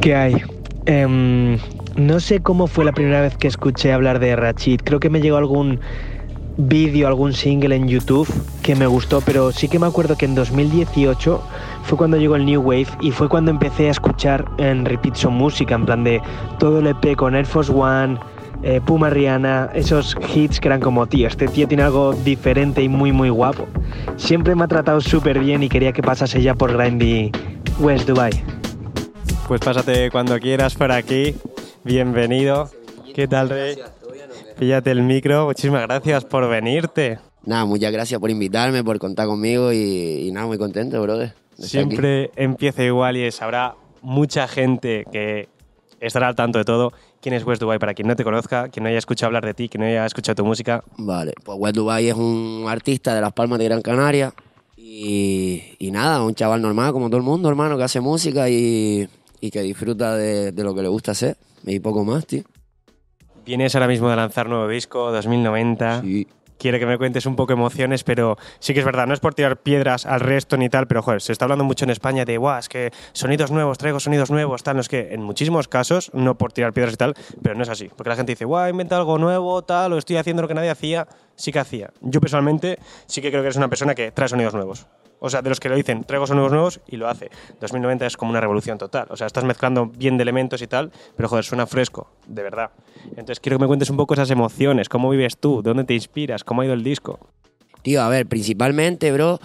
¿Qué hay? Em, no sé cómo fue la primera vez que escuché hablar de Rachid. Creo que me llegó algún vídeo, algún single en YouTube que me gustó, pero sí que me acuerdo que en 2018 fue cuando llegó el New Wave y fue cuando empecé a escuchar en repeat su música, en plan de todo el EP con Air Force One, eh, Puma Rihanna, esos hits que eran como, tío, este tío tiene algo diferente y muy muy guapo. Siempre me ha tratado súper bien y quería que pasase ya por Grindy West Dubai. Pues pásate cuando quieras por aquí. Bienvenido. ¿Qué tal, Rey? Píllate el micro. Muchísimas gracias por venirte. Nada, muchas gracias por invitarme, por contar conmigo y, nada, muy contento, brother. Siempre empieza igual y es, habrá mucha gente que estará al tanto de todo. ¿Quién es West Dubai? Para quien no te conozca, quien no haya escuchado hablar de ti, quien no haya escuchado tu música. Vale, pues West Dubai es un artista de Las Palmas de Gran Canaria y, y nada, un chaval normal como todo el mundo, hermano, que hace música y, y que disfruta de, lo que le gusta hacer y poco más, tío. Vienes ahora mismo de lanzar nuevo disco, 2090. Sí. Quiero que me cuentes un poco emociones, pero sí que es verdad, no es por tirar piedras al resto ni tal, pero joder, se está hablando mucho en España de, guau, es que sonidos nuevos, traigo sonidos nuevos, tal, no es que en muchísimos casos, no por tirar piedras y tal, pero no es así, porque la gente dice, guau, inventa algo nuevo, tal, o estoy haciendo lo que nadie hacía, sí que hacía. Yo personalmente sí que creo que eres una persona que trae sonidos nuevos. O sea, de los que lo dicen, traigo sonidos nuevos y lo hace. 2090 es como una revolución total. O sea, estás mezclando bien de elementos y tal, pero joder, suena fresco, de verdad. Entonces quiero que me cuentes un poco esas emociones, cómo vives tú, dónde te inspiras, cómo ha ido el disco. Tío, a ver, principalmente, bro,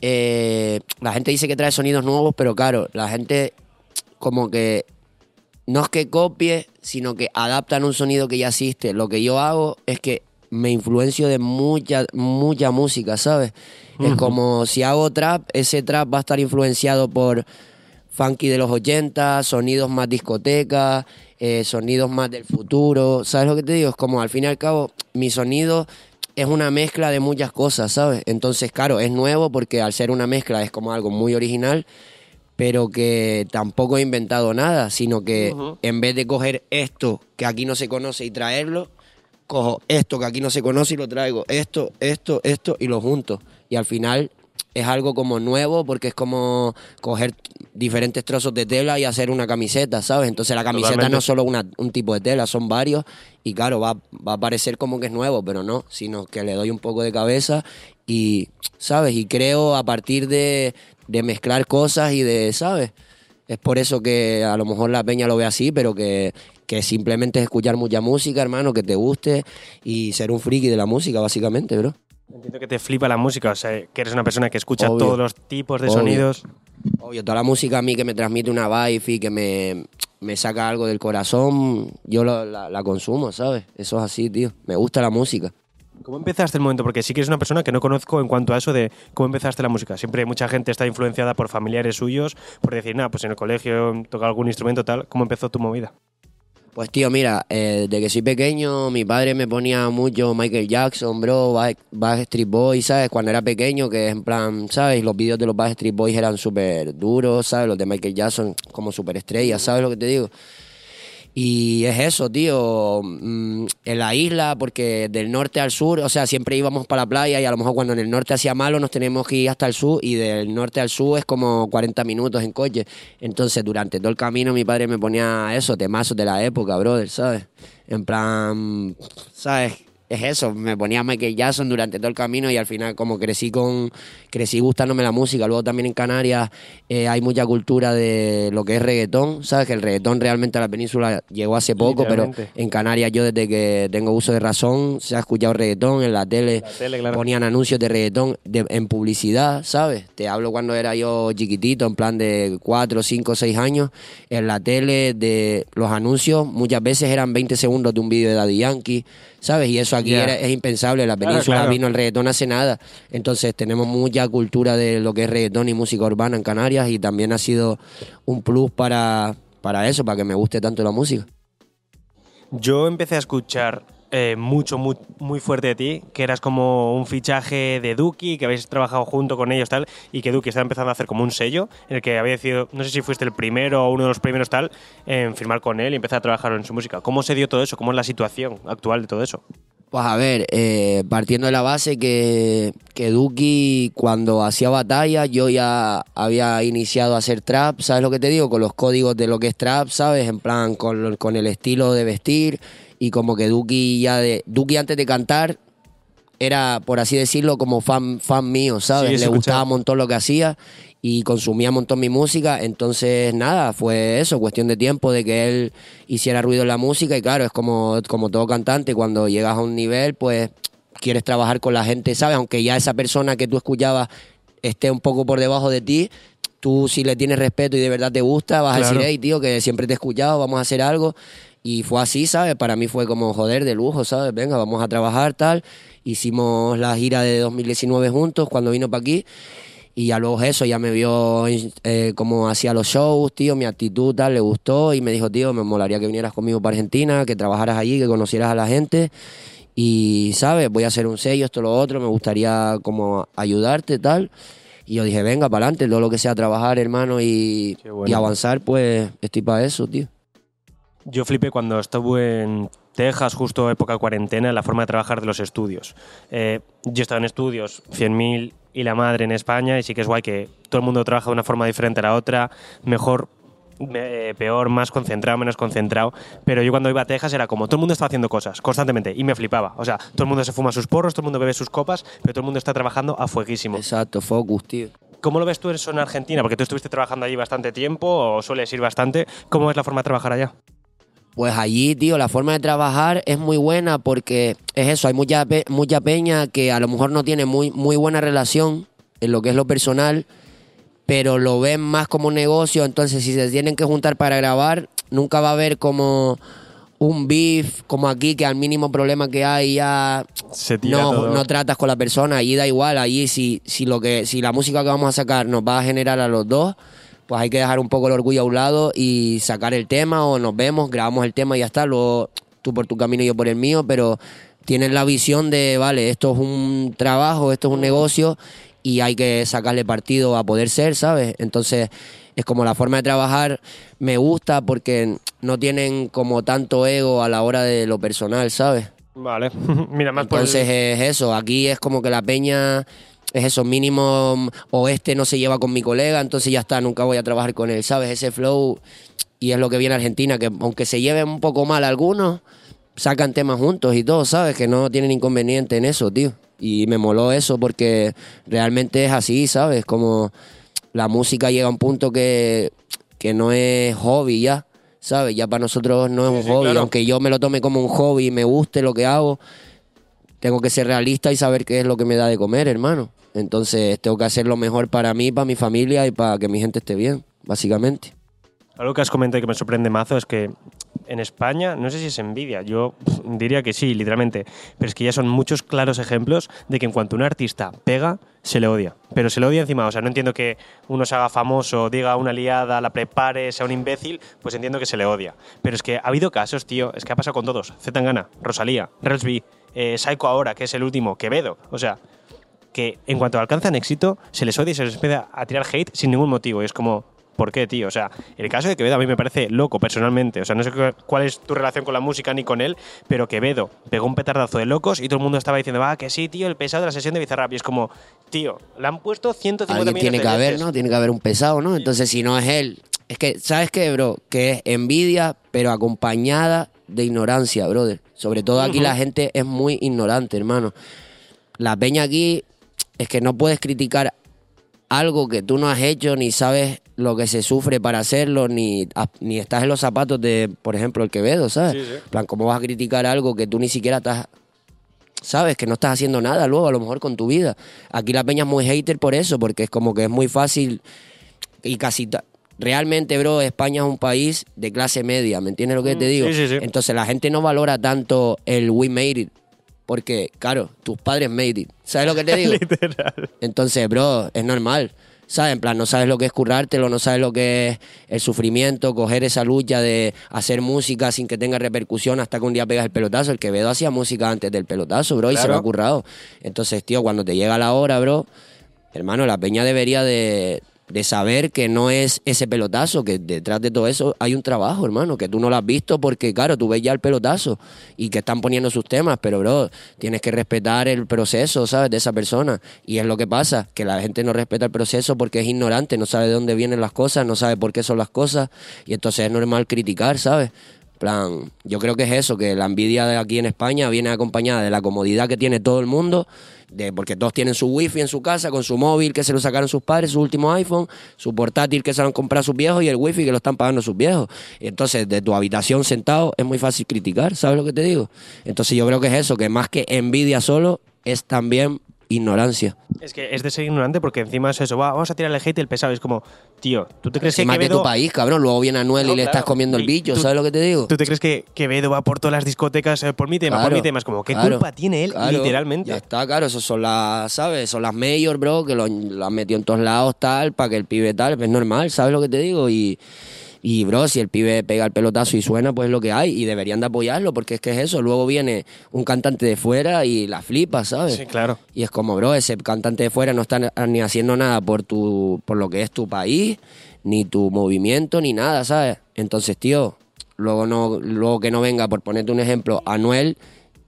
eh, la gente dice que trae sonidos nuevos, pero claro, la gente como que no es que copie, sino que adaptan un sonido que ya existe. Lo que yo hago es que me influencio de mucha, mucha música, ¿sabes? Es como si hago trap, ese trap va a estar influenciado por funky de los 80, sonidos más discoteca, eh, sonidos más del futuro. ¿Sabes lo que te digo? Es como al fin y al cabo, mi sonido es una mezcla de muchas cosas, ¿sabes? Entonces, claro, es nuevo porque al ser una mezcla es como algo muy original, pero que tampoco he inventado nada, sino que en vez de coger esto que aquí no se conoce y traerlo, cojo esto que aquí no se conoce y lo traigo, esto, esto, esto y lo junto. Y al final es algo como nuevo porque es como coger diferentes trozos de tela y hacer una camiseta, ¿sabes? Entonces la camiseta no es solo una, un tipo de tela, son varios y claro, va, va a parecer como que es nuevo, pero no, sino que le doy un poco de cabeza y, ¿sabes? Y creo a partir de, de mezclar cosas y de, ¿sabes? Es por eso que a lo mejor la peña lo ve así, pero que, que simplemente es escuchar mucha música, hermano, que te guste y ser un friki de la música, básicamente, bro. Entiendo que te flipa la música, o sea, que eres una persona que escucha todos los tipos de sonidos. Obvio, toda la música a mí que me transmite una vibe y que me, me saca algo del corazón, yo la, la, consumo, ¿sabes? Eso es así, tío. Me gusta la música. ¿Cómo empezaste el momento? Porque sí que eres una persona que no conozco en cuanto a eso de cómo empezaste la música. Siempre mucha gente está influenciada por familiares suyos, por decir, nada, pues en el colegio toca algún instrumento tal. ¿Cómo empezó tu movida? Pues tío, mira, eh, desde que soy pequeño, mi padre me ponía mucho Michael Jackson, bro, Backstreet Boys, ¿sabes? Cuando era pequeño, que en plan, ¿sabes? Los vídeos de los Backstreet Boys eran súper duros, ¿sabes? Los de Michael Jackson como súper estrellas, ¿sabes lo que te digo? Y es eso, tío, mm, en la isla, porque del norte al sur, o sea, siempre íbamos para la playa y a lo mejor cuando en el norte hacía malo nos tenemos que ir hasta el sur y del norte al sur es como 40 minutos en coche. Entonces, durante todo el camino mi padre me ponía eso, temazos de la época, brother, ¿sabes? En plan, ¿sabes? Es eso, me ponía Michael Jackson durante todo el camino y al final como crecí con crecí gustándome la música. Luego también en Canarias eh, hay mucha cultura de lo que es reggaetón, ¿sabes? Que el reggaetón realmente a la península llegó hace poco, pero en Canarias yo desde que tengo uso de razón se ha escuchado reggaetón, en la tele, ponían anuncios de reggaetón en publicidad, ¿sabes? Te hablo cuando era yo chiquitito, en plan de 4, 5, 6 años, en la tele de los anuncios muchas veces eran 20 segundos de un vídeo de Daddy Yankee, ¿sabes? Y eso aquí es impensable. La península vino el reggaetón hace nada. Entonces tenemos mucha cultura de lo que es reggaetón y música urbana en Canarias y también ha sido un plus para, para eso, para que me guste tanto la música. Yo empecé a escuchar eh, mucho, muy, muy fuerte de ti, que eras como un fichaje de Duki, que habéis trabajado junto con ellos tal, y que Duki está empezando a hacer como un sello, en el que había decidido, no sé si fuiste el primero o uno de los primeros tal, en firmar con él y empezar a trabajar en su música. ¿Cómo se dio todo eso? ¿Cómo es la situación actual de todo eso? Pues a ver, eh, partiendo de la base que, que Duki cuando hacía batalla yo ya había iniciado a hacer trap, ¿sabes lo que te digo? Con los códigos de lo que es trap, ¿sabes? En plan, con, con el estilo de vestir y como que Duki ya de... Duki antes de cantar era, por así decirlo, como fan, fan mío, ¿sabes? Sí, Le escuchaba. gustaba un montón lo que hacía y consumía un montón mi música. Entonces, nada, fue eso, cuestión de tiempo de que él hiciera ruido en la música. Y claro, es como, como todo cantante, cuando llegas a un nivel, pues quieres trabajar con la gente, ¿sabes? Aunque ya esa persona que tú escuchabas esté un poco por debajo de ti. Tú si le tienes respeto y de verdad te gusta, vas a decir, hey, tío, que siempre te he escuchado, vamos a hacer algo. Y fue así, ¿sabes? Para mí fue como, joder, de lujo, ¿sabes? Venga, vamos a trabajar, tal. Hicimos la gira de 2019 juntos cuando vino para aquí. Y ya luego eso, ya me vio eh, cómo hacía los shows, tío, mi actitud, tal, le gustó. Y me dijo, tío, me molaría que vinieras conmigo para Argentina, que trabajaras allí, que conocieras a la gente. Y, ¿sabes? Voy a hacer un sello, esto, lo otro, me gustaría como ayudarte, tal. Y yo dije, venga, para adelante, todo lo que sea trabajar, hermano, y, bueno. y avanzar, pues estoy para eso, tío. Yo flipé cuando estuve en Texas, justo época cuarentena, en la forma de trabajar de los estudios. Eh, yo he estado en estudios 100.000 y la madre en España, y sí que es guay que todo el mundo trabaja de una forma diferente a la otra, mejor, me- eh, peor, más concentrado, menos concentrado. Pero yo cuando iba a Texas era como todo el mundo estaba haciendo cosas constantemente y me flipaba. O sea, todo el mundo se fuma sus porros, todo el mundo bebe sus copas, pero todo el mundo está trabajando a fueguísimo. Exacto, focus, tío. ¿Cómo lo ves tú eso en Argentina? Porque tú estuviste trabajando allí bastante tiempo o sueles ir bastante. ¿Cómo es la forma de trabajar allá? Pues allí, tío, la forma de trabajar es muy buena porque es eso, hay mucha, pe- mucha peña que a lo mejor no tiene muy, muy buena relación en lo que es lo personal, pero lo ven más como un negocio, entonces si se tienen que juntar para grabar, nunca va a haber como un beef como aquí, que al mínimo problema que hay ya Se tira no, todo. no tratas con la persona, allí da igual, allí si, si lo que, si la música que vamos a sacar nos va a generar a los dos, pues hay que dejar un poco el orgullo a un lado y sacar el tema, o nos vemos, grabamos el tema y ya está, luego tú por tu camino y yo por el mío, pero tienes la visión de, vale, esto es un trabajo, esto es un negocio y hay que sacarle partido a poder ser, ¿sabes? Entonces es como la forma de trabajar me gusta porque no tienen como tanto ego a la hora de lo personal, ¿sabes? Vale. Mira, más por el- Entonces es eso, aquí es como que la peña es eso, mínimo o este no se lleva con mi colega, entonces ya está, nunca voy a trabajar con él, ¿sabes? Ese flow y es lo que viene a Argentina, que aunque se lleven un poco mal algunos, sacan temas juntos y todo, ¿sabes? Que no tienen inconveniente en eso, tío. Y me moló eso porque realmente es así, ¿sabes? Como la música llega a un punto que, que no es hobby ya, ¿sabes? Ya para nosotros no es un sí, hobby, claro. aunque yo me lo tome como un hobby y me guste lo que hago, tengo que ser realista y saber qué es lo que me da de comer, hermano. Entonces tengo que hacer lo mejor para mí, para mi familia y para que mi gente esté bien, básicamente. Algo que has comentado y que me sorprende mazo es que en España, no sé si es envidia, yo diría que sí, literalmente, pero es que ya son muchos claros ejemplos de que en cuanto un artista pega, se le odia. Pero se le odia encima, o sea, no entiendo que uno se haga famoso, diga una liada, la prepare, sea un imbécil, pues entiendo que se le odia. Pero es que ha habido casos, tío, es que ha pasado con todos. Zetangana, Rosalía, Relsby, eh, Psycho ahora, que es el último, Quevedo, o sea, que en cuanto alcanzan éxito, se les odia y se les empieza a tirar hate sin ningún motivo. Y es como, ¿por qué, tío? O sea, el caso de Quevedo a mí me parece loco personalmente. O sea, no sé cu- cuál es tu relación con la música ni con él, pero Quevedo pegó un petardazo de locos y todo el mundo estaba diciendo, va, que sí, tío, el pesado de la sesión de Bizarrap. Y es como, tío, le han puesto 150 Alguien millones tiene de que haber, veces. ¿no? Tiene que haber un pesado, ¿no? Entonces, si no es él. Es que, ¿sabes qué, bro? Que es envidia, pero acompañada de ignorancia, brother. Sobre todo aquí la gente es muy ignorante, hermano. La peña aquí es que no puedes criticar algo que tú no has hecho, ni sabes lo que se sufre para hacerlo, ni, ni estás en los zapatos de, por ejemplo, el Quevedo, ¿sabes? Sí, plan, ¿cómo vas a criticar algo que tú ni siquiera estás sabes que no estás haciendo nada luego a lo mejor con tu vida. Aquí la peña es muy hater por eso, porque es como que es muy fácil y casi realmente, bro, España es un país de clase media, ¿me entiendes lo que te Mm, digo? sí, sí, sí. Entonces la gente no valora tanto el we made it, porque claro, tus padres made it. ¿Sabes lo que te digo? Literal. Entonces, bro, es normal. ¿Sabes? En plan, no sabes lo que es currártelo, no sabes lo que es el sufrimiento, coger esa lucha de hacer música sin que tenga repercusión hasta que un día pegas el pelotazo. El Quevedo hacía música antes del pelotazo, bro, y se lo ha currado. Entonces, tío, cuando te llega la hora, bro, hermano, la peña debería de de saber que no es ese pelotazo, que detrás de todo eso hay un trabajo, hermano, que tú no lo has visto porque, claro, tú ves ya el pelotazo y que están poniendo sus temas, pero, bro, tienes que respetar el proceso, ¿sabes?, de esa persona. Y es lo que pasa, que la gente no respeta el proceso porque es ignorante, no sabe de dónde vienen las cosas, no sabe por qué son las cosas, y entonces es normal criticar, ¿sabes? plan, yo creo que es eso, que la envidia de aquí en España viene acompañada de la comodidad que tiene todo el mundo, de porque todos tienen su wifi en su casa, con su móvil que se lo sacaron sus padres, su último iPhone, su portátil que se lo han comprado sus viejos y el wifi que lo están pagando sus viejos. Entonces, de tu habitación sentado es muy fácil criticar, ¿sabes lo que te digo? Entonces yo creo que es eso, que más que envidia solo, es también ignorancia. Es que es de ser ignorante porque encima es eso, va, vamos a tirar el hate y el pesado. Es como, tío, ¿tú te crees que más de Quevedo... tu país, cabrón. Luego viene Anuel No, y le estás comiendo el bicho, ¿sabes lo que te digo? ¿Tú te crees que Quevedo va por todas las discotecas eh, por mi tema, por mi tema? Es como, ¿qué claro, culpa tiene él, literalmente? Ya está, claro, eso son las, ¿sabes? Son las mayor, bro, que lo, han metido en todos lados, tal, para que el pibe tal, pues es normal, ¿sabes lo que te digo? Y, y, bro, si el pibe pega el pelotazo y suena, pues es lo que hay, y deberían de apoyarlo, porque es que es eso, luego viene un cantante de fuera y la flipa, ¿sabes? Sí, claro. Y es como, bro, ese cantante de fuera no está ni haciendo nada por tu, por lo que es tu país, ni tu movimiento, ni nada, ¿sabes? Entonces, tío, luego no, luego que no venga, por ponerte un ejemplo, Anuel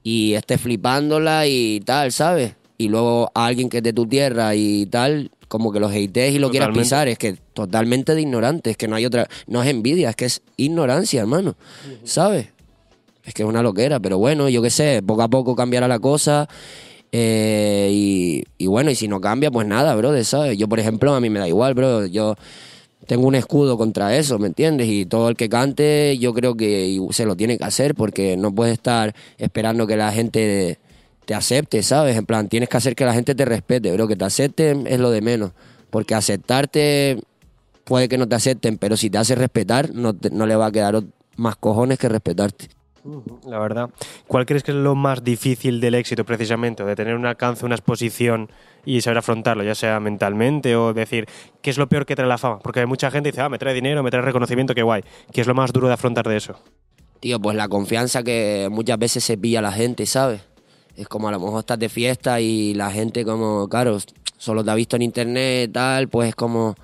y esté flipándola y tal, ¿sabes? Y luego a alguien que es de tu tierra y tal, como que los hatees y lo quieras pisar, es que totalmente de ignorante, es que no hay otra, no es envidia, es que es ignorancia, hermano, ¿sabes? Es que es una loquera, pero bueno, yo qué sé, poco a poco cambiará la cosa. eh, y, y bueno, y si no cambia, pues nada, bro, ¿sabes? Yo, por ejemplo, a mí me da igual, bro. Yo tengo un escudo contra eso, ¿me entiendes? Y todo el que cante, yo creo que se lo tiene que hacer porque no puedes estar esperando que la gente te acepte, ¿sabes? En plan, tienes que hacer que la gente te respete, bro. Que te acepten es lo de menos. Porque aceptarte puede que no te acepten, pero si te hace respetar, no, te- no le va a quedar más cojones que respetarte. La verdad. ¿Cuál crees que es lo más difícil del éxito precisamente? O de tener un alcance, una exposición y saber afrontarlo, ya sea mentalmente o decir, ¿qué es lo peor que trae la fama? Porque hay mucha gente que dice, ah, me trae dinero, me trae reconocimiento, qué guay. ¿Qué es lo más duro de afrontar de eso? Tío, pues la confianza que muchas veces se pilla a la gente, ¿sabes? Es como a lo mejor estás de fiesta y la gente como, claro, solo te ha visto en internet tal, pues es como,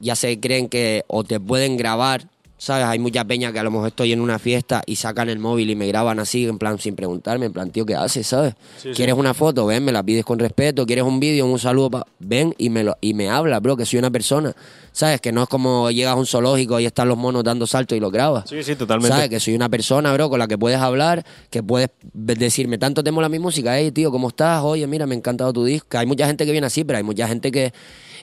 ya se creen que o te pueden grabar, ¿sabes? Hay mucha peña que a lo mejor estoy en una fiesta y sacan el móvil y me graban así, en plan, sin preguntarme, en plan, tío, ¿qué haces, sabes? Sí, sí. ¿Quieres una foto? Ven, me la pides con respeto. ¿Quieres un vídeo, un saludo? pa- Ven y me, lo, y me habla, bro, que soy una persona. ¿Sabes? Que no es como llegas a un zoológico y están los monos dando saltos y los grabas. Sí, sí, totalmente. ¿Sabes? Que soy una persona, bro, con la que puedes hablar, que puedes decirme, tanto te mola mi música, hey, tío, ¿cómo estás? Oye, mira, me ha encantado tu disco. Hay mucha gente que viene así, pero hay mucha gente que,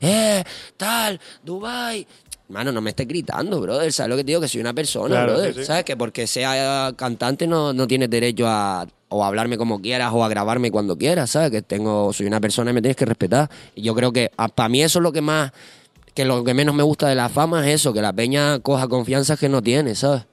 eh, tal, Dubai. Mano, no me estés gritando, brother. ¿Sabes lo que te digo? Que soy una persona, Claro, brother. sí, sí. ¿Sabes? Que porque sea cantante no, no tienes derecho a o a hablarme como quieras o a grabarme cuando quieras, ¿sabes? Que tengo, soy una persona y me tienes que respetar. Y yo creo que para mí eso es lo que más, que lo que menos me gusta de la fama es eso, que la peña coja confianza que no tiene, ¿sabes?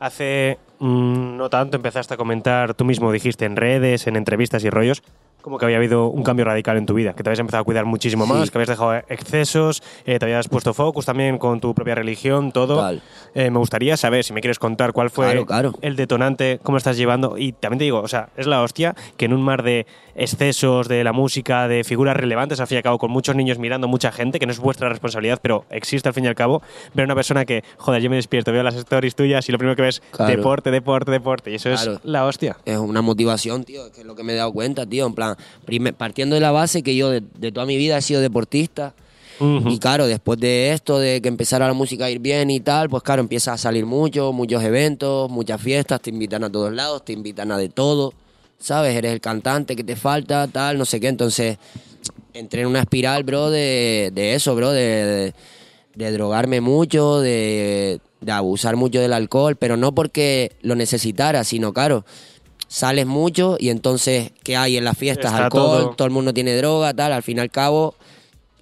Hace mm, no tanto empezaste a comentar, tú mismo dijiste en redes, en entrevistas y rollos, como que había habido un cambio radical en tu vida, que te habías empezado a cuidar muchísimo Sí. más, que habías dejado excesos, eh, te habías puesto focus también con tu propia religión, todo. Eh, me gustaría saber, si me quieres contar, cuál fue Claro, claro. el detonante, cómo estás llevando. Y también te digo, o sea, es la hostia que en un mar de excesos de la música, de figuras relevantes, al fin y al cabo, con muchos niños mirando, mucha gente, que no es vuestra responsabilidad, pero existe al fin y al cabo, ver a una persona que, joder, yo me despierto, veo las stories tuyas y lo primero que ves, Claro. deporte, deporte, deporte. Y eso Claro. es la hostia. Es una motivación, tío, que es lo que me he dado cuenta, tío. En plan, partiendo de la base que yo de, de toda mi vida he sido deportista. Y claro, después de esto, de que empezara la música a ir bien y tal, pues claro, empieza a salir mucho, muchos eventos, muchas fiestas, te invitan a todos lados, te invitan a de todo, ¿sabes? Eres el cantante que te falta, tal, no sé qué. Entonces, entré en una espiral, bro, de, de eso, bro, de, de, de drogarme mucho, de, de abusar mucho del alcohol, pero no porque lo necesitara, sino, claro, sales mucho y entonces, ¿qué hay en las fiestas? Está alcohol, todo. todo el mundo tiene droga, tal, al fin y al cabo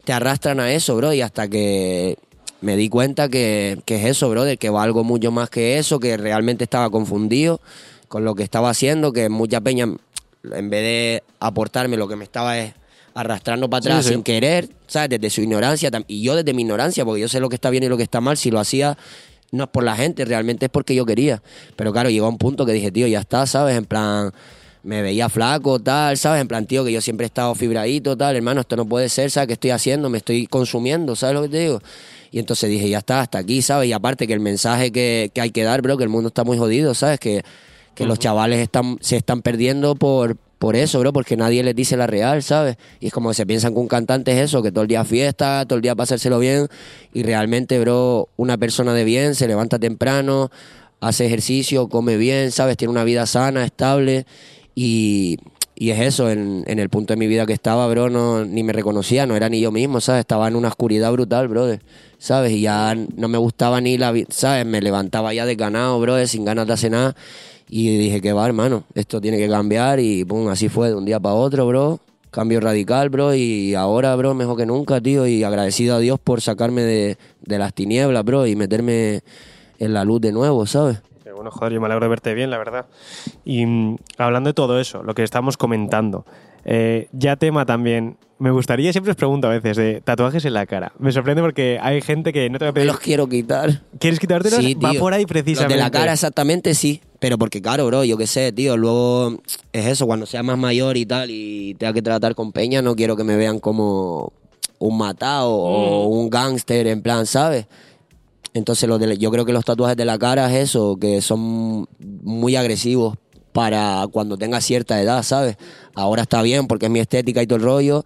te arrastran a eso, bro, y hasta que me di cuenta que, que es eso, bro, de que valgo mucho más que eso, que realmente estaba confundido con lo que estaba haciendo, que mucha peña, en vez de aportarme lo que me estaba es arrastrando para atrás Sí, sí. sin querer, ¿sabes? Desde su ignorancia, y yo desde mi ignorancia, porque yo sé lo que está bien y lo que está mal, si lo hacía no es por la gente, realmente es porque yo quería. Pero claro, llegó a un punto que dije, tío, ya está, ¿sabes? En plan, me veía flaco, tal, ¿sabes? En plan, tío, que yo siempre he estado fibradito, tal, hermano, esto no puede ser, ¿sabes? ¿Qué estoy haciendo? Me estoy consumiendo, ¿sabes lo que te digo? Y entonces dije, ya está, hasta aquí, ¿sabes? Y aparte que el mensaje que, que hay que dar, bro, que el mundo está muy jodido, ¿sabes? Que, que los chavales están, se están perdiendo por, por eso, bro, porque nadie les dice la real, ¿sabes? Y es como que se piensan que un cantante es eso, que todo el día fiesta, todo el día pasárselo bien, y realmente, bro, una persona de bien se levanta temprano, hace ejercicio, come bien, ¿sabes? Tiene una vida sana, estable, y, y es eso, en, en el punto de mi vida que estaba, bro, no, ni me reconocía, no era ni yo mismo, ¿sabes? Estaba en una oscuridad brutal, brother, ¿sabes? Y ya no me gustaba ni la vida, ¿sabes? Me levantaba ya de ganado, brother, sin ganas de hacer nada. Y dije que va, hermano, esto tiene que cambiar y pum, así fue de un día para otro, bro. Cambio radical, bro, y ahora, bro, mejor que nunca, tío, y agradecido a Dios por sacarme de, de las tinieblas, bro, y meterme en la luz de nuevo, ¿sabes? Qué bueno, joder, yo me alegro de verte bien, la verdad. Y mm, hablando de todo eso, lo que estamos comentando, eh, ya tema también. Me gustaría, siempre os pregunto a veces, de tatuajes en la cara. Me sorprende porque hay gente que no te va a Me pedir. los quiero quitar. ¿Quieres quitártelos? Sí, Va tío. por ahí Los precisamente. de la cara exactamente sí, pero porque claro, bro, yo qué sé, tío, luego es eso, cuando sea más mayor y tal y tenga que tratar con peña, no quiero que me vean como un matado o un gángster en plan, ¿sabes? Entonces los de- yo creo que los tatuajes de la cara es eso, que son muy agresivos para cuando tenga cierta edad, ¿sabes? Ahora está bien porque es mi estética y todo el rollo,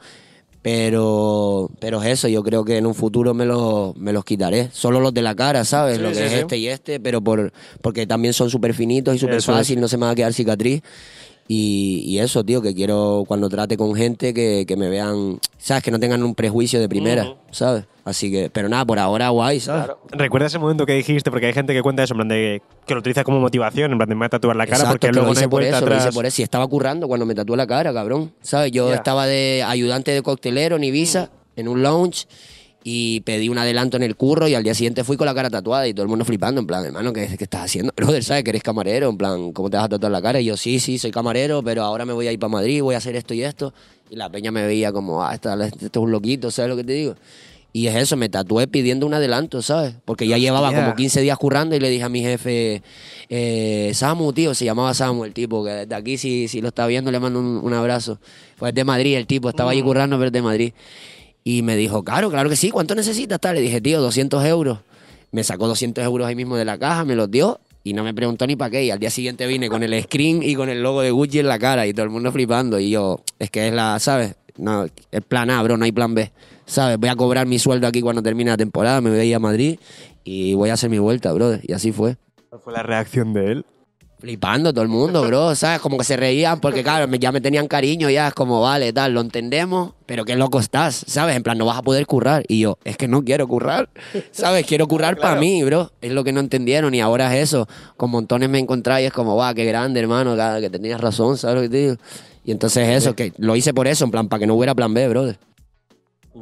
pero, pero es eso, yo creo que en un futuro me, los me los quitaré. Solo los de la cara, ¿sabes? Sí, Lo que sí, es sí. este y este, pero por porque también son súper finitos y súper es. fácil, no se me va a quedar cicatriz. Y, y eso, tío, que quiero cuando trate con gente que, que me vean, ¿sabes? Que no tengan un prejuicio de primera, ¿sabes? Así que, pero nada, por ahora guay, ¿sabes? ¿Recuerdas ese momento que dijiste? Porque hay gente que cuenta eso, en plan de que lo utiliza como motivación, en plan de me voy a tatuar la cara Exacto, porque que luego lo no hice hay por vuelta eso, lo atrás. hice por eso. Y estaba currando cuando me tatué la cara, cabrón. ¿Sabes? Yo Ya. estaba de ayudante de coctelero en Ibiza, en un lounge, y pedí un adelanto en el curro y al día siguiente fui con la cara tatuada y todo el mundo flipando, en plan, hermano, ¿qué, qué estás haciendo? Brother, ¿sabes? Que eres camarero, en plan, ¿cómo te vas a tatuar la cara? Y yo, sí, sí, soy camarero, pero ahora me voy a ir para Madrid, voy a hacer esto y esto. Y la peña me veía como, ah, este, este es un loquito, ¿sabes lo que te digo? Y es eso, me tatué pidiendo un adelanto, ¿sabes? Porque ya llevaba como 15 días currando y le dije a mi jefe, eh, Samu, tío, se llamaba Samu el tipo, que desde aquí si, si lo está viendo le mando un, un abrazo. Pues es de Madrid el tipo, estaba allí currando, pero es de Madrid. Y me dijo, claro, claro que sí, ¿cuánto necesitas? Tal? Le dije, tío, 200 euros. Me sacó 200 euros ahí mismo de la caja, me los dio y no me preguntó ni para qué. Y al día siguiente vine con el screen y con el logo de Gucci en la cara y todo el mundo flipando. Y yo, es que es la, ¿sabes? No, es plan A, bro, no hay plan B. ¿Sabes? Voy a cobrar mi sueldo aquí cuando termine la temporada, me voy a ir a Madrid y voy a hacer mi vuelta, brother. Y así fue. ¿Cuál fue la reacción de él? Flipando todo el mundo, bro, ¿sabes? Como que se reían porque, claro, ya me tenían cariño, ya es como, vale, tal, lo entendemos, pero qué loco estás, ¿sabes? En plan, no vas a poder currar. Y yo, es que no quiero currar, ¿sabes? Quiero currar para mí, bro. Es lo que no entendieron y ahora es eso. Con montones me encontré y es como, va, qué grande, hermano, que tenías razón, ¿sabes lo que te digo? Y entonces eso, que lo hice por eso, en plan, para que no hubiera plan B, brother.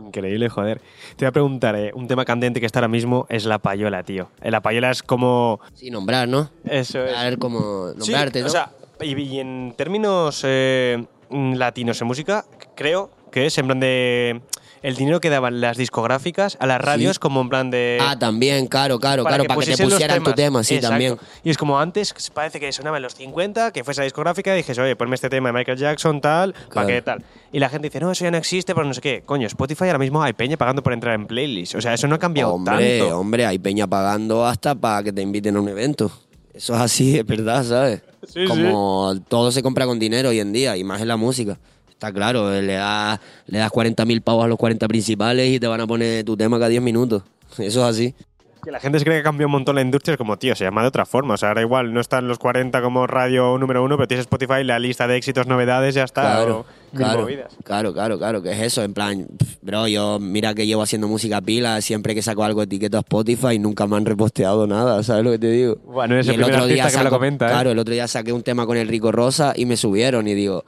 Increíble, joder. Te voy a preguntar, eh, un tema candente que está ahora mismo es la payola, tío. Eh, La payola es como... Sí, nombrar, ¿no? Eso es. A ver cómo Sí, nombrarte, ¿no? O sea, y, y en términos eh, latinos en música, creo que es en plan de... El dinero que daban las discográficas a las radios como en plan de... ah, también, claro, claro, claro, para que te pusieran tu tema, sí, Exacto. también. Y es como antes, parece que sonaba en los 50, que fuese la discográfica y dijese, oye, ponme este tema de Michael Jackson, tal, para qué tal. Y la gente dice, no, eso ya no existe, pero no sé qué. Coño, Spotify ahora mismo hay peña pagando por entrar en playlists. O sea, eso no ha cambiado Hombre, tanto. hombre, hay peña pagando hasta para que te inviten a un evento. Eso es así, es verdad, ¿sabes? Sí, Como todo se compra con dinero hoy en día, y más en la música. Está claro, eh, le das, le das 40.000 pavos a los 40 principales y te van a poner tu tema cada 10 minutos. Eso es así. Que la gente se cree que cambió un montón la industria, es como, tío, se llama de otra forma. O sea, ahora igual no están los 40 como radio número uno, pero tienes Spotify, la lista de éxitos, novedades, ya está. Claro, o mil claro, movidas. claro, claro, claro, que es eso, en plan, bro, yo mira que llevo haciendo música pila, siempre que saco algo etiqueto a Spotify y nunca me han reposteado nada, ¿sabes lo que te digo? Bueno, Y el primer artista que me lo saco- comenta, ¿eh? Claro, el otro día saqué un tema con el Rico Rosa y me subieron y digo,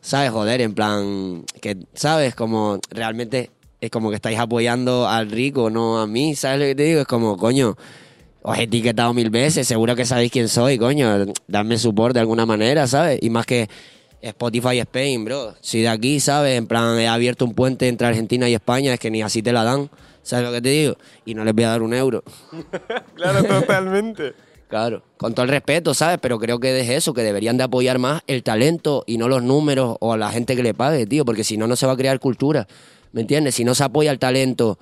¿sabes? Joder, en plan, que, ¿sabes? Como realmente es como que estáis apoyando al Rico, no a mí, ¿sabes lo que te digo? Es como, coño, os he etiquetado mil veces, seguro que sabéis quién soy, coño, dadme support de alguna manera, ¿sabes? Y más que Spotify Spain, bro. Si de aquí, ¿sabes? En plan, he abierto un puente entre Argentina y España, es que ni así te la dan, ¿sabes lo que te digo? Y no les voy a dar un euro. Claro, totalmente. Claro, con todo el respeto, ¿sabes? Pero creo que es eso, que deberían de apoyar más el talento y no los números o a la gente que le pague, tío, porque si no, no se va a crear cultura, ¿me entiendes? Si no se apoya el talento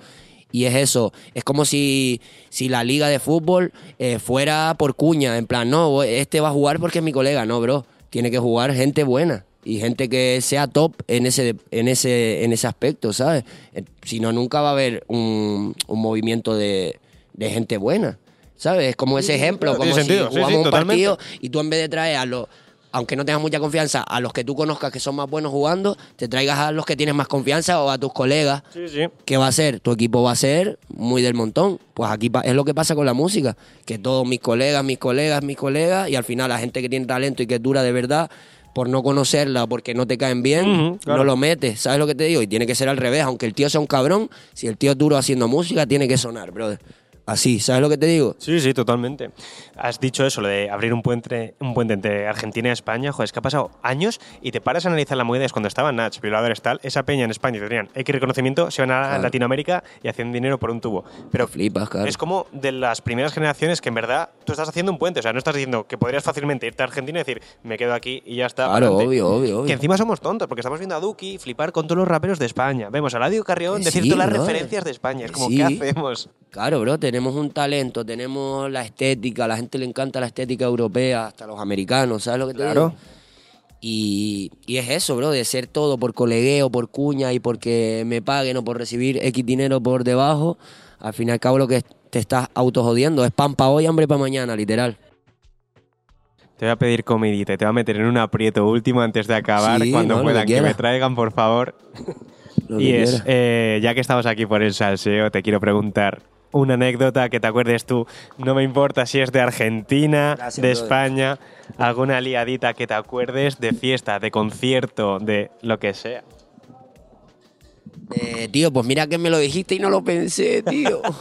y es eso, es como si, si la liga de fútbol eh, fuera por cuña, en plan, no, este va a jugar porque es mi colega, no, bro, tiene que jugar gente buena y gente que sea top en ese, en ese, en ese aspecto, ¿sabes? Eh, Si no, nunca va a haber un, un movimiento de, de gente buena. ¿Sabes? Es como ese ejemplo, como si sentido, sí, sí, jugamos un totalmente. partido y tú en vez de traer a los, aunque no tengas mucha confianza, a los que tú conozcas que son más buenos jugando, te traigas a los que tienes más confianza o a tus colegas. Sí, sí. ¿Qué va a ser? Tu equipo va a ser muy del montón. Pues aquí es lo que pasa con la música, que todos mis colegas, mis colegas, mis colegas, y al final la gente que tiene talento y que es dura de verdad, por no conocerla, porque no te caen bien, claro. no lo metes. ¿Sabes lo que te digo? Y tiene que ser al revés. Aunque el tío sea un cabrón, si el tío es duro haciendo música, tiene que sonar, brother. Así, ¿sabes lo que te digo? Sí, sí, totalmente. Has dicho eso, lo de abrir un puente, un puente entre Argentina y España. Joder, es que ha pasado años y te paras a analizar la movida. Es cuando estaban Nach, violadores, tal. Esa peña en España tenían X reconocimiento, se van a Claro. Latinoamérica y hacían dinero por un tubo. Pero Flipas, claro. es como de las primeras generaciones que en verdad tú estás haciendo un puente. O sea, no estás diciendo que podrías fácilmente irte a Argentina y decir, me quedo aquí y ya está. Claro, adelante". obvio, obvio, obvio. Que encima somos tontos, porque estamos viendo a Duki flipar con todos los raperos de España. Vemos a Ladio Carrión Que decir sí, todas las brother. referencias de España. Es como, sí. ¿qué hacemos? Claro, bro, tenemos un talento, tenemos la estética, a la gente le encanta la estética europea, hasta los americanos, ¿sabes lo que te Claro. digo? Y, y es eso, bro, de ser todo por colegueo, por cuña y porque me paguen o por recibir X dinero por debajo, al fin y al cabo lo que te estás autojodiendo es pan para hoy, hambre para mañana, literal. Te voy a pedir comidita y te voy a meter en un aprieto último antes de acabar. Sí, cuando no, lo que puedan, que, me traigan, por favor. Lo y es, eh, ya que estamos aquí por el salseo, te quiero preguntar una anécdota que te acuerdes tú. No me importa si es de Argentina, Gracias, de brother. España, alguna liadita que te acuerdes de fiesta, de concierto, de lo que sea. Eh, tío, pues mira que me lo dijiste y no lo pensé, tío.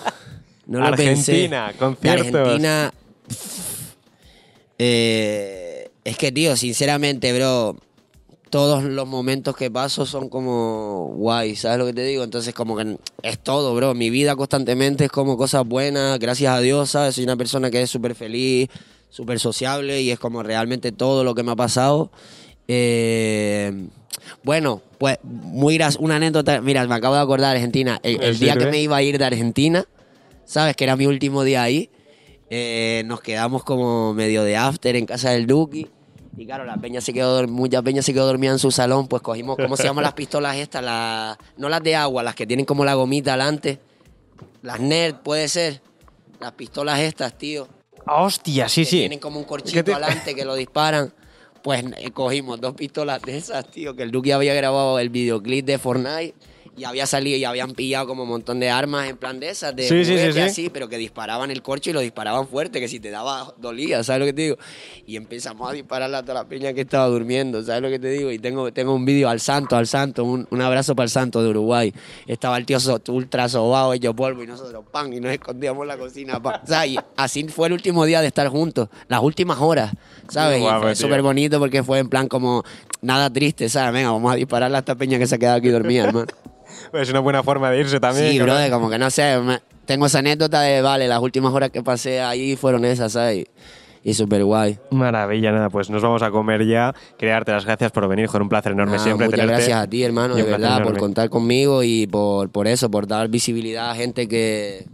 No lo Argentina, pensé. conciertos. De Argentina. eh, es que, tío, sinceramente, bro, todos los momentos que paso son como guay, ¿sabes lo que te digo? Entonces, como que es todo, bro. Mi vida constantemente es como cosas buenas, gracias a Dios, ¿sabes? Soy una persona que es súper feliz, súper sociable y es como realmente todo lo que me ha pasado. Eh, bueno, pues muy una anécdota. Mira, me acabo de acordar de Argentina. El, el ¿Me día que me iba a ir de Argentina, ¿sabes? Que era mi último día ahí. eh, nos quedamos como medio de after en casa del Duki. Y claro, la peña se quedó, mucha peña se quedó dormida en su salón. Pues cogimos, ¿cómo se llaman las pistolas estas? Las, no las de agua, las que tienen como la gomita adelante. Las NERD, puede ser. Las pistolas estas, tío ¡Hostia! Sí, que sí. tienen como un ¿Qué corchito te- adelante que lo disparan. Pues eh, cogimos dos pistolas de esas, tío, que el Duque había grabado el videoclip de Fortnite y había salido y habían pillado como un montón de armas en plan de esas, de Sí, sí, sí, así, pero que disparaban el corcho y lo disparaban fuerte, que si te daba dolía, ¿sabes lo que te digo? Y empezamos a dispararle a toda la peña que estaba durmiendo, ¿sabes lo que te digo? Y tengo, tengo un vídeo al santo, al santo, un, un abrazo para el santo de Uruguay. Estaba el tío so- ultra sobado, hecho polvo y nosotros, pan, y nos escondíamos en la cocina, pan. O sea, y así fue el último día de estar juntos, las últimas horas, ¿sabes? Y fue súper bonito porque fue en plan como nada triste, ¿sabes? Venga, vamos a dispararle a esta peña que se ha quedado aquí dormida, hermano. Es una buena forma de irse también. Sí, brother, como que no sé, me- tengo esa anécdota de, vale, las últimas horas que pasé ahí fueron esas, ¿sabes? Y, súper guay. Maravilla, nada, pues nos vamos a comer ya. Quería darte las gracias por venir, joder, un placer enorme Nada, siempre muchas tenerte. gracias a ti, hermano, Y de verdad, por contar conmigo y por, por eso, por dar visibilidad a gente que,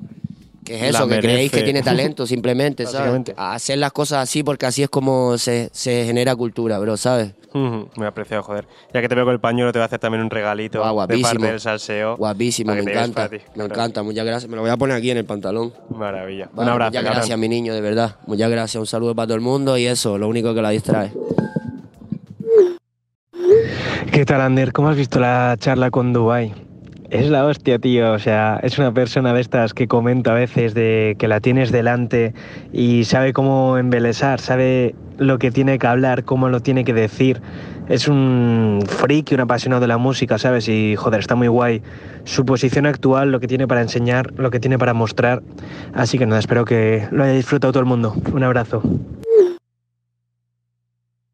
que es eso, que creéis que tiene talento, simplemente, ¿sabes? Hacer las cosas así porque así es como se, se genera cultura, bro, ¿sabes? Ujú, Muy apreciado, joder. Ya que te veo con el pañuelo, te voy a hacer también un regalito Guau, de guapísimo. parte del salseo. Guapísimo, me encanta. ti. Me encanta, muchas gracias. Me lo voy a poner aquí en el pantalón. Maravilla. un abrazo. Muchas cabrón. gracias, mi niño, de verdad. Muchas gracias. Un saludo para todo el mundo y eso, lo único que la distrae. ¿Qué tal, Ander? ¿Cómo has visto la charla con Dubai? Es la hostia, tío. O sea, es una persona de estas que comenta a veces de que la tienes delante y sabe cómo embelesar, sabe lo que tiene que hablar, cómo lo tiene que decir. Es un freak un apasionado de la música, ¿sabes? Y joder, está muy guay. Su posición actual, lo que tiene para enseñar, lo que tiene para mostrar. Así que nada, espero que lo haya disfrutado todo el mundo. Un abrazo.